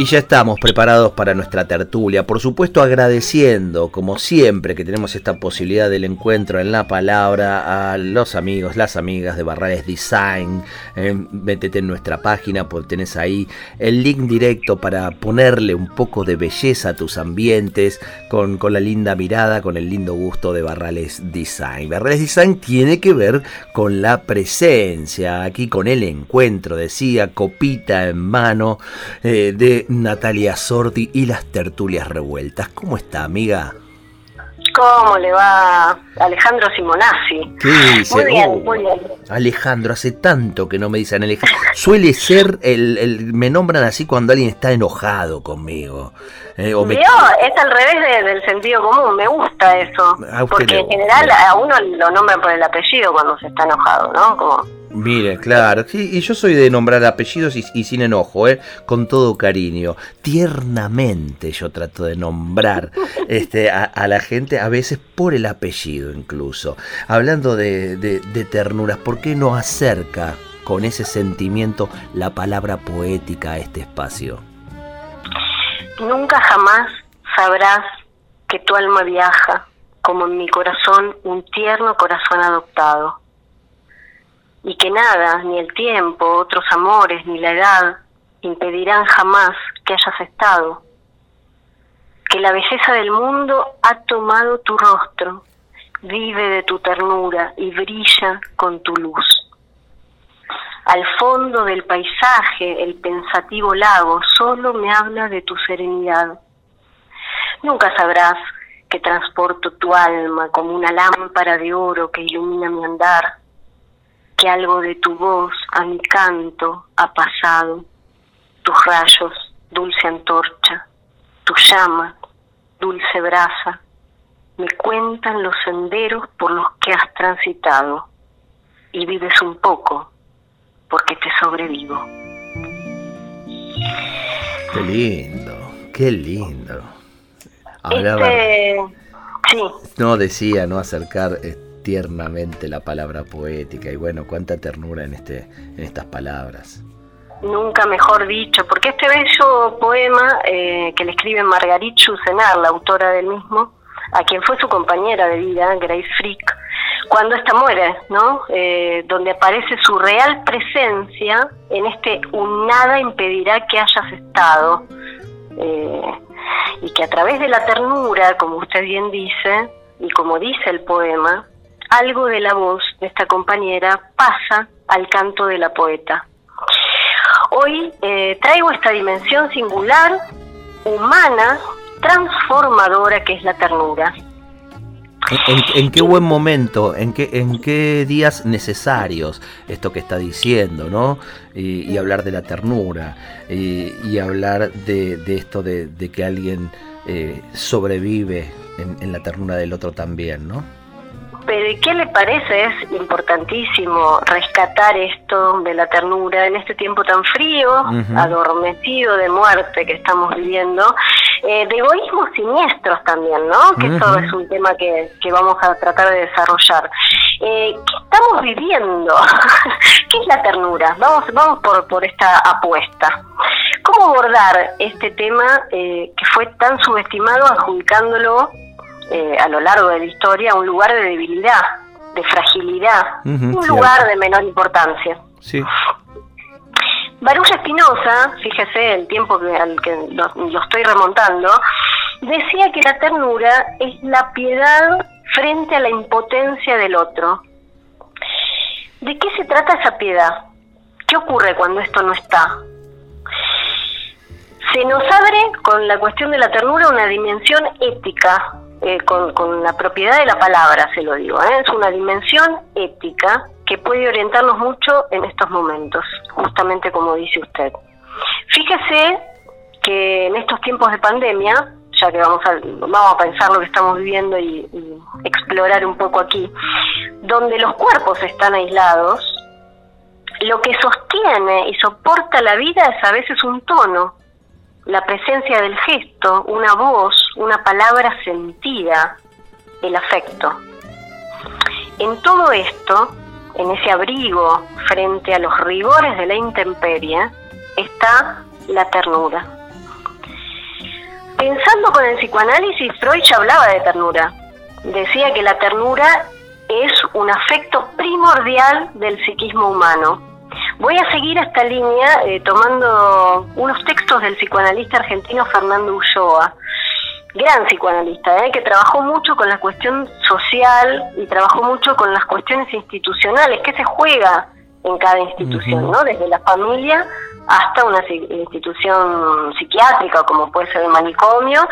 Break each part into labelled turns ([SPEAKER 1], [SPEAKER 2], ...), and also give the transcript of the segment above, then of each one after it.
[SPEAKER 1] Y ya estamos preparados para nuestra tertulia, por supuesto agradeciendo, como siempre, que tenemos esta posibilidad del encuentro en la palabra a los amigos, las amigas de Barrales Design. Eh, métete en nuestra página, pues tenés ahí el link directo para ponerle un poco de belleza a tus ambientes, con, con la linda mirada, con el lindo gusto de Barrales Design. Barrales Design tiene que ver con la presencia, aquí con el encuentro, decía, copita en mano, eh, de Natalia Sordi y las tertulias revueltas. ¿Cómo está, amiga?
[SPEAKER 2] ¿Cómo le va Alejandro Simonazzi?
[SPEAKER 1] ¿Qué dice? Muy bien, oh, muy bien. Alejandro, hace tanto que no me dicen Alejandro. Suele ser, el, me nombran así cuando alguien está enojado conmigo.
[SPEAKER 2] Eh, o Es al revés del sentido común, me gusta eso. Porque en general a uno lo nombran por el apellido cuando se está enojado, ¿no? Como
[SPEAKER 1] Mire, claro, sí, y yo soy de nombrar apellidos y, sin enojo, ¿eh? con todo cariño. Tiernamente yo trato de nombrar este, a, la gente, a veces por el apellido incluso. Hablando de, de ternuras, ¿por qué no acerca con ese sentimiento la palabra poética a este espacio?
[SPEAKER 2] Nunca jamás sabrás que tu alma viaja, como en mi corazón un tierno corazón adoptado y que nada, ni el tiempo, otros amores, ni la edad, impedirán jamás que hayas estado. Que la belleza del mundo ha tomado tu rostro, vive de tu ternura y brilla con tu luz. Al fondo del paisaje, el pensativo lago solo me habla de tu serenidad. Nunca sabrás que transporto tu alma como una lámpara de oro que ilumina mi andar que algo de tu voz a mi canto ha pasado, tus rayos, dulce antorcha, tu llama, dulce brasa, me cuentan los senderos por los que has transitado y vives un poco porque te sobrevivo.
[SPEAKER 1] Qué lindo, qué lindo.
[SPEAKER 2] este, sí.
[SPEAKER 1] No decía, no acercar este, tiernamente la palabra poética y bueno, cuánta ternura en, este, en estas palabras.
[SPEAKER 2] Nunca mejor dicho, porque este bello poema eh, que le escribe Margarit Chusenar, la autora del mismo, a quien fue su compañera de vida, Grace Frick, cuando esta muere, ¿no? Eh, donde aparece su real presencia en este un nada impedirá que hayas estado. Eh, y que a través de la ternura, como usted bien dice, y como dice el poema, algo de la voz de esta compañera pasa al canto de la poeta. Hoy eh, traigo esta dimensión singular, humana, transformadora que es la ternura.
[SPEAKER 1] ¿En, qué buen momento, en qué, en qué días necesarios esto que está diciendo, ¿no? Y, hablar de la ternura, y, hablar de, esto de, que alguien eh, sobrevive en la ternura del otro también, ¿no?
[SPEAKER 2] Pero ¿qué le parece? Es importantísimo rescatar esto de la ternura en este tiempo tan frío, adormecido de muerte que estamos viviendo, eh, de egoísmos siniestros también, ¿no? Que eso es un tema que, vamos a tratar de desarrollar. Eh, ¿Qué estamos viviendo? ¿Qué es la ternura? Vamos, vamos por, por esta apuesta. ¿Cómo abordar este tema eh, que fue tan subestimado adjudicándolo eh, a lo largo de la historia un lugar de debilidad, de fragilidad, un lugar de menor importancia.
[SPEAKER 1] Sí.
[SPEAKER 2] Baruch Espinosa, fíjese el tiempo al que lo, estoy remontando, decía que la ternura es la piedad frente a la impotencia del otro. ¿De qué se trata esa piedad? ¿Qué ocurre cuando esto no está? Se nos abre con la cuestión de la ternura una dimensión ética eh, con, la propiedad de la palabra, se lo digo, ¿eh? es una dimensión ética que puede orientarnos mucho en estos momentos, justamente como dice usted. Fíjese que en estos tiempos de pandemia, ya que vamos a, vamos a pensar lo que estamos viviendo y, y explorar un poco aquí, donde los cuerpos están aislados, lo que sostiene y soporta la vida es a veces un tono, la presencia del gesto, una voz, una palabra sentida, el afecto. En todo esto, en ese abrigo frente a los rigores de la intemperie, está la ternura. Pensando con el psicoanálisis, Freud ya hablaba de ternura. Decía que la ternura es un afecto primordial del psiquismo humano. Voy a seguir esta línea eh, tomando unos textos del psicoanalista argentino Fernando Ulloa, gran psicoanalista, eh, que trabajó mucho con la cuestión social y trabajó mucho con las cuestiones institucionales, que se juega en cada institución, ¿no? Desde la familia hasta una institución psiquiátrica, como puede ser el manicomio.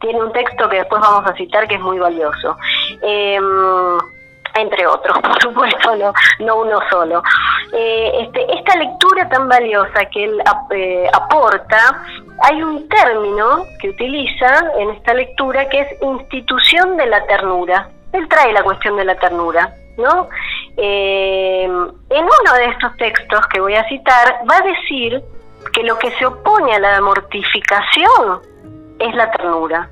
[SPEAKER 2] Tiene un texto que después vamos a citar que es muy valioso. Eh, entre otros, por supuesto, no, no uno solo. Eh, este, esta lectura tan valiosa que él eh, aporta, hay un término que utiliza en esta lectura que es institución de la ternura. Él trae la cuestión de la ternura, ¿no? Eh, en uno de estos textos que voy a citar, va a decir que lo que se opone a la mortificación es la ternura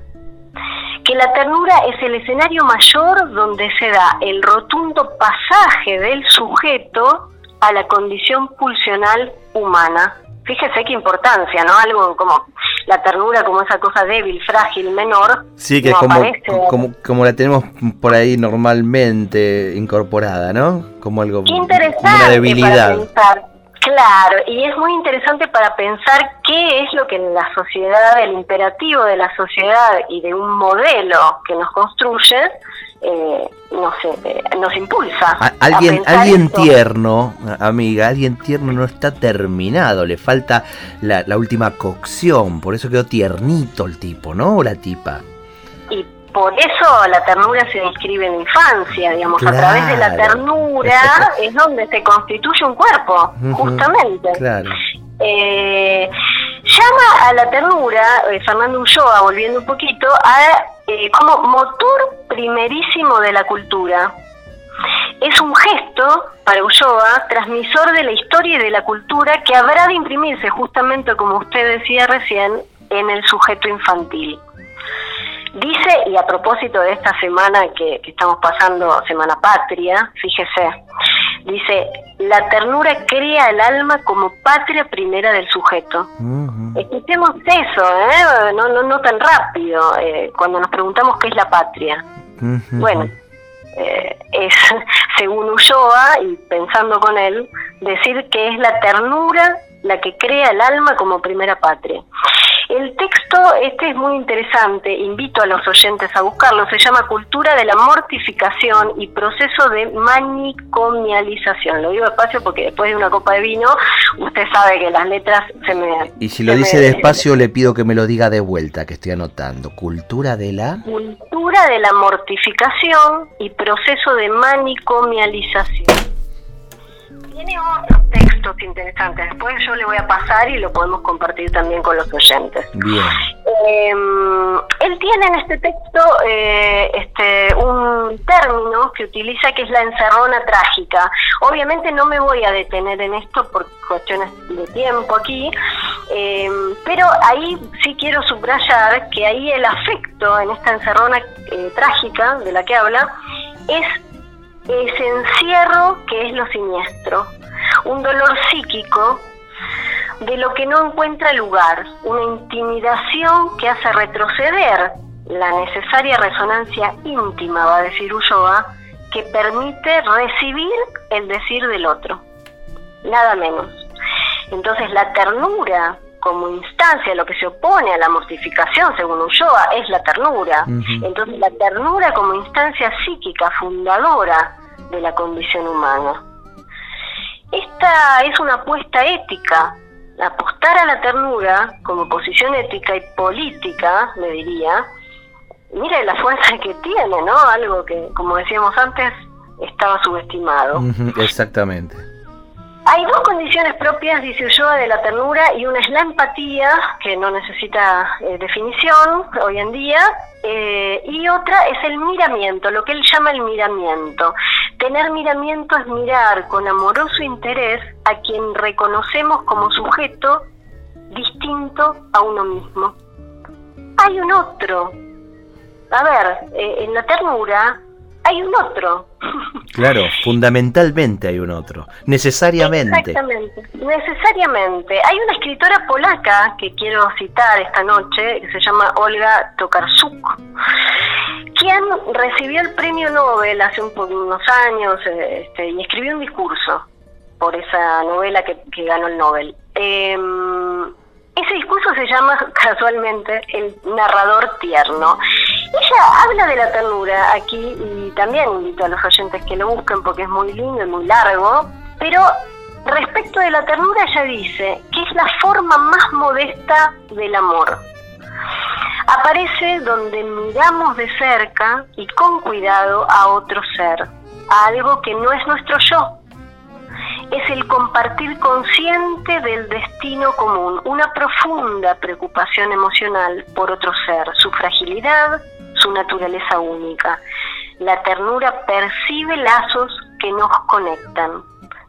[SPEAKER 2] que la ternura es el escenario mayor donde se da el rotundo pasaje del sujeto a la condición pulsional humana. Fíjese qué importancia, ¿no? Algo como la ternura como esa cosa débil, frágil, menor.
[SPEAKER 1] Sí, que es como, como, la tenemos por ahí normalmente incorporada, ¿no? Como algo,
[SPEAKER 2] como una debilidad. Claro, y es muy interesante para pensar qué es lo que en la sociedad, el imperativo de la sociedad y de un modelo que nos construye, eh, nos, eh, nos impulsa.
[SPEAKER 1] alguien, alguien tierno, amiga, alguien tierno no está terminado, le falta la, la última cocción, por eso quedó tiernito el tipo, ¿no? O la tipa.
[SPEAKER 2] Por eso la ternura se describe en infancia, digamos, a través de la ternura es donde se constituye un cuerpo, justamente. Eh, llama a la ternura, eh, Fernando Ulloa, volviendo un poquito, a, eh, como motor primerísimo de la cultura. Es un gesto, para Ulloa, transmisor de la historia y de la cultura que habrá de imprimirse, justamente como usted decía recién, en el sujeto infantil. Dice, y a propósito de esta semana que, estamos pasando, Semana Patria, fíjese, dice, la ternura crea el alma como patria primera del sujeto. Escuchemos eso, ¿eh? no, no, no tan rápido, eh, cuando nos preguntamos qué es la patria. Bueno, eh, es, según Ulloa, y pensando con él, decir que es la ternura la que crea el alma como primera patria. El texto, este es muy interesante, invito a los oyentes a buscarlo, se llama Cultura de la Mortificación y Proceso de Manicomialización. Lo digo despacio porque después de una copa de vino, usted sabe que las letras se me...
[SPEAKER 1] Y si lo dice despacio, le pido que me lo diga de vuelta, que estoy anotando. Cultura de la...
[SPEAKER 2] Cultura de la Mortificación y Proceso de Manicomialización tiene otros textos interesantes. Después yo le voy a pasar y lo podemos compartir también con los oyentes.
[SPEAKER 1] Bien.
[SPEAKER 2] Em, él tiene en este texto eh, este, un término que utiliza que es la encerrona trágica. Obviamente no me voy a detener en esto por cuestiones de tiempo aquí, em, pero ahí sí quiero subrayar que ahí el afecto en esta encerrona eh, trágica de la que habla es ese encierro que es lo siniestro, un dolor psíquico de lo que no encuentra lugar, una intimidación que hace retroceder la necesaria resonancia íntima, va a decir Ulloa, que permite recibir el decir del otro, nada menos. Entonces la ternura como instancia, lo que se opone a la mortificación, según Ulloa, es la ternura. Entonces la ternura como instancia psíquica fundadora de la condición humana. Esta es una apuesta ética. Apostar a la ternura como posición ética y política, me diría, mire la fuerza que tiene, ¿no? Algo que, como decíamos antes, estaba subestimado.
[SPEAKER 1] exactamente.
[SPEAKER 2] Hay dos condiciones propias, dice Ulloa, de la ternura y una es la empatía, que no necesita eh, definición hoy en día, eh, y otra es el miramiento, lo que él llama el miramiento. Tener miramiento es mirar con amoroso interés a quien reconocemos como sujeto distinto a uno mismo. Hay un otro. A ver, eh, en la ternura hay un otro.
[SPEAKER 1] Claro, fundamentalmente hay un otro, necesariamente.
[SPEAKER 2] Exactamente, necesariamente. Hay una escritora polaca que quiero citar esta noche, que se llama Olga Tokarczuk, quien recibió el premio Nobel hace unos años este, y escribió un discurso por esa novela que, ganó el Nobel. Em, ese discurso se llama casualmente El narrador tierno. Ella habla de la ternura aquí y también invito a los oyentes que lo busquen porque es muy lindo y muy largo, pero respecto de la ternura ella dice que es la forma más modesta del amor. Aparece donde miramos de cerca y con cuidado a otro ser, a algo que no es nuestro yo, es el compartir consciente del destino común, una profunda preocupación emocional por otro ser, su fragilidad, su naturaleza única. La ternura percibe lazos que nos conectan.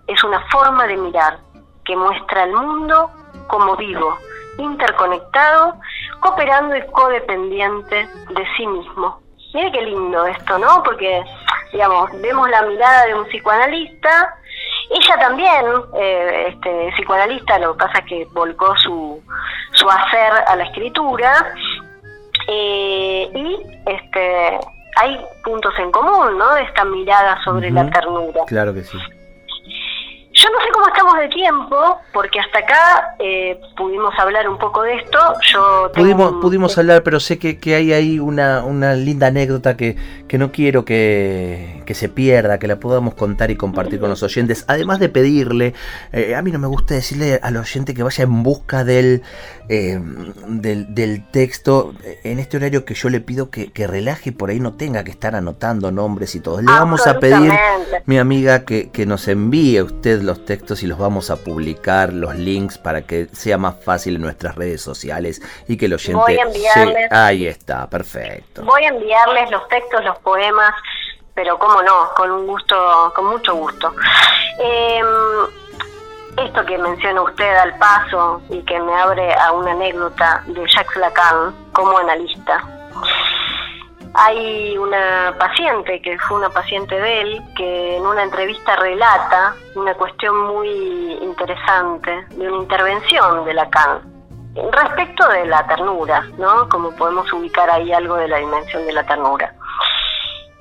[SPEAKER 2] Es una forma de mirar que muestra al mundo como vivo, interconectado, cooperando y codependiente de sí mismo. Mire qué lindo esto, ¿no? Porque, digamos, vemos la mirada de un psicoanalista, ella también, eh, este, psicoanalista, lo que pasa es que volcó su, su hacer a la escritura, eh, y este, hay puntos en común, ¿no? Esta mirada sobre la ternura.
[SPEAKER 1] Claro que sí.
[SPEAKER 2] Yo no sé cómo estamos de tiempo, porque hasta acá eh, pudimos hablar un poco de esto. Yo
[SPEAKER 1] pudimos, pudimos hablar, pero sé que, que hay ahí una, una linda anécdota que, que no quiero que, que, se pierda, que la podamos contar y compartir con los oyentes. Además de pedirle, eh, a mí no me gusta decirle al oyente que vaya en busca del, eh, del, del, texto en este horario que yo le pido que, que, relaje por ahí no tenga que estar anotando nombres y todo. Le vamos a pedir, mi amiga, que, que nos envíe usted los textos y los vamos a publicar, los links, para que sea más fácil en nuestras redes sociales y que el oyente...
[SPEAKER 2] Voy a enviarles,
[SPEAKER 1] Ahí está, perfecto.
[SPEAKER 2] Voy a enviarles los textos, los poemas, pero cómo no, con un gusto, con mucho gusto. Eh, esto que menciona usted al paso y que me abre a una anécdota de Jacques Lacan como analista. Hay una paciente, que fue una paciente de él, que en una entrevista relata una cuestión muy interesante de una intervención de Lacan respecto de la ternura, ¿no? Como podemos ubicar ahí algo de la dimensión de la ternura.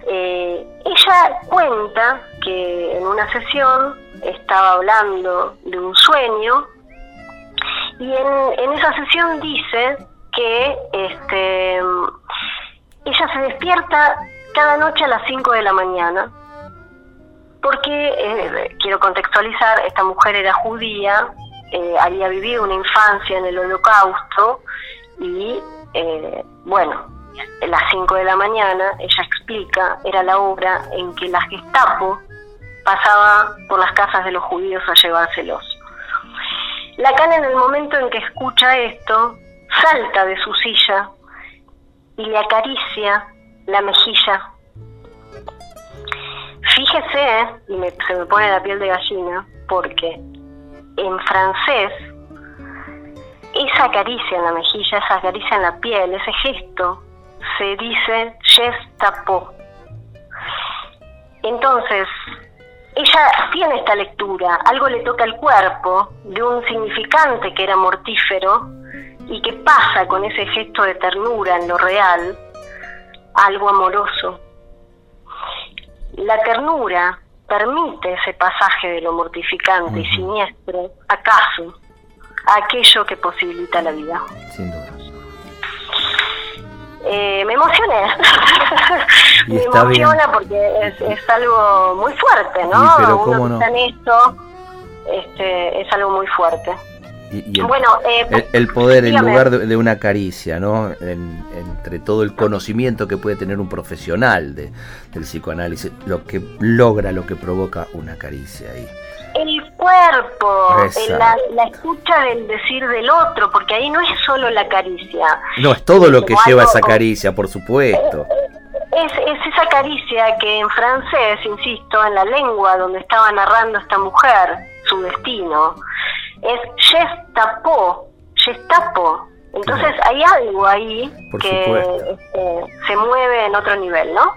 [SPEAKER 2] Eh, ella cuenta que en una sesión estaba hablando de un sueño y en, en esa sesión dice que este ella se despierta cada noche a las 5 de la mañana, porque, eh, quiero contextualizar, esta mujer era judía, eh, había vivido una infancia en el holocausto y, eh, bueno, a las 5 de la mañana, ella explica, era la hora en que la Gestapo pasaba por las casas de los judíos a llevárselos. Lacan en el momento en que escucha esto, salta de su silla y le acaricia la mejilla. Fíjese, y se me pone la piel de gallina, porque en francés esa caricia en la mejilla, esa caricia en la piel, ese gesto, se dice gestapo. Entonces, ella tiene esta lectura, algo le toca el cuerpo de un significante que era mortífero, y qué pasa con ese gesto de ternura en lo real, algo amoroso. La ternura permite ese pasaje de lo mortificante y siniestro, acaso, a aquello que posibilita la vida.
[SPEAKER 1] Sin duda.
[SPEAKER 2] Eh, me emocioné. me emociona porque es, algo muy fuerte, ¿no?
[SPEAKER 1] pero cómo no.
[SPEAKER 2] en esto este, es algo muy fuerte
[SPEAKER 1] el, bueno, eh, el, poder en lugar de, una caricia, ¿no? entre todo el conocimiento que puede tener un profesional de, del psicoanálisis, lo que logra, lo que provoca una caricia ahí.
[SPEAKER 2] El cuerpo, la, la, escucha del decir del otro, porque ahí no es solo la caricia.
[SPEAKER 1] No, es todo lo que lleva esa caricia, por supuesto.
[SPEAKER 2] Es, es esa caricia que en francés, insisto, en la lengua donde estaba narrando esta mujer su destino, es gestapo, gestapo. Entonces hay algo ahí que este, se mueve en otro nivel, ¿no?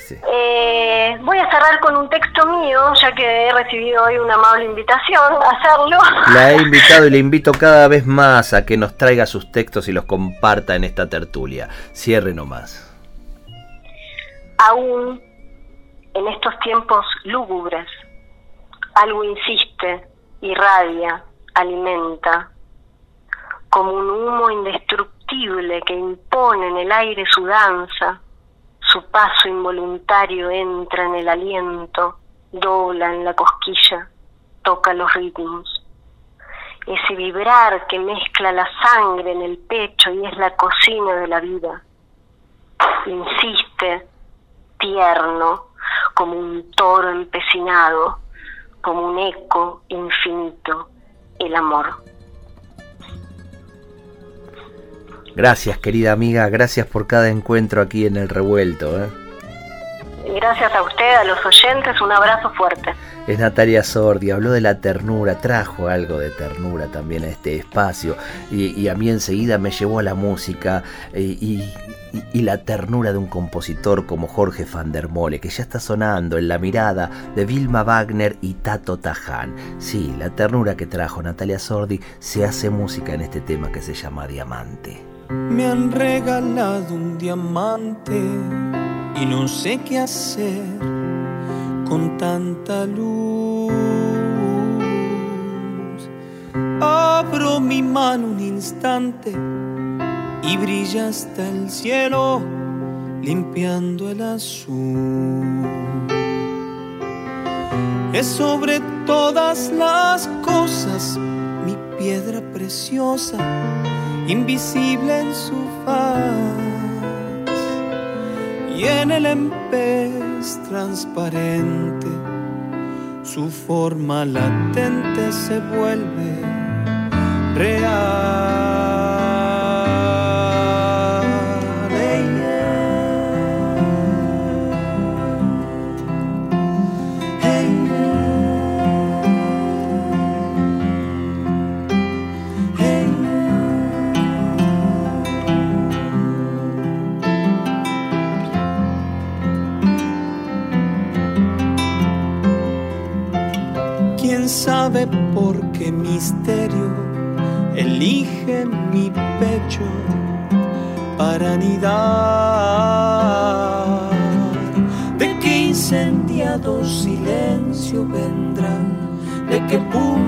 [SPEAKER 2] Eh, voy a cerrar con un texto mío, ya que he recibido hoy una amable invitación a hacerlo.
[SPEAKER 1] La he invitado y le invito cada vez más a que nos traiga sus textos y los comparta en esta tertulia. Cierre nomás.
[SPEAKER 2] Aún en estos tiempos lúgubres, algo insiste, irradia, alimenta, como un humo indestructible que impone en el aire su danza su paso involuntario entra en el aliento, dobla en la cosquilla, toca los ritmos. Ese vibrar que mezcla la sangre en el pecho y es la cocina de la vida. Insiste, tierno, como un toro empecinado, como un eco infinito, el amor.
[SPEAKER 1] Gracias, querida amiga, gracias por cada encuentro aquí en el revuelto. ¿eh?
[SPEAKER 2] Gracias a usted, a los oyentes, un abrazo fuerte.
[SPEAKER 1] Es Natalia Sordi, habló de la ternura, trajo algo de ternura también a este espacio y, a mí enseguida me llevó a la música y, la ternura de un compositor como Jorge van der Mole, que ya está sonando en la mirada de Vilma Wagner y Tato Taján. Sí, la ternura que trajo Natalia Sordi se hace música en este tema que se llama Diamante.
[SPEAKER 3] Me han regalado un diamante y no sé qué hacer con tanta luz. Abro mi mano un instante y brilla hasta el cielo limpiando el azul. Es sobre todas las cosas mi piedra preciosa invisible en su faz y en el empez transparente su forma latente se vuelve real. Misterio elige mi pecho para anidar. De qué incendiado silencio vendrá, de qué punto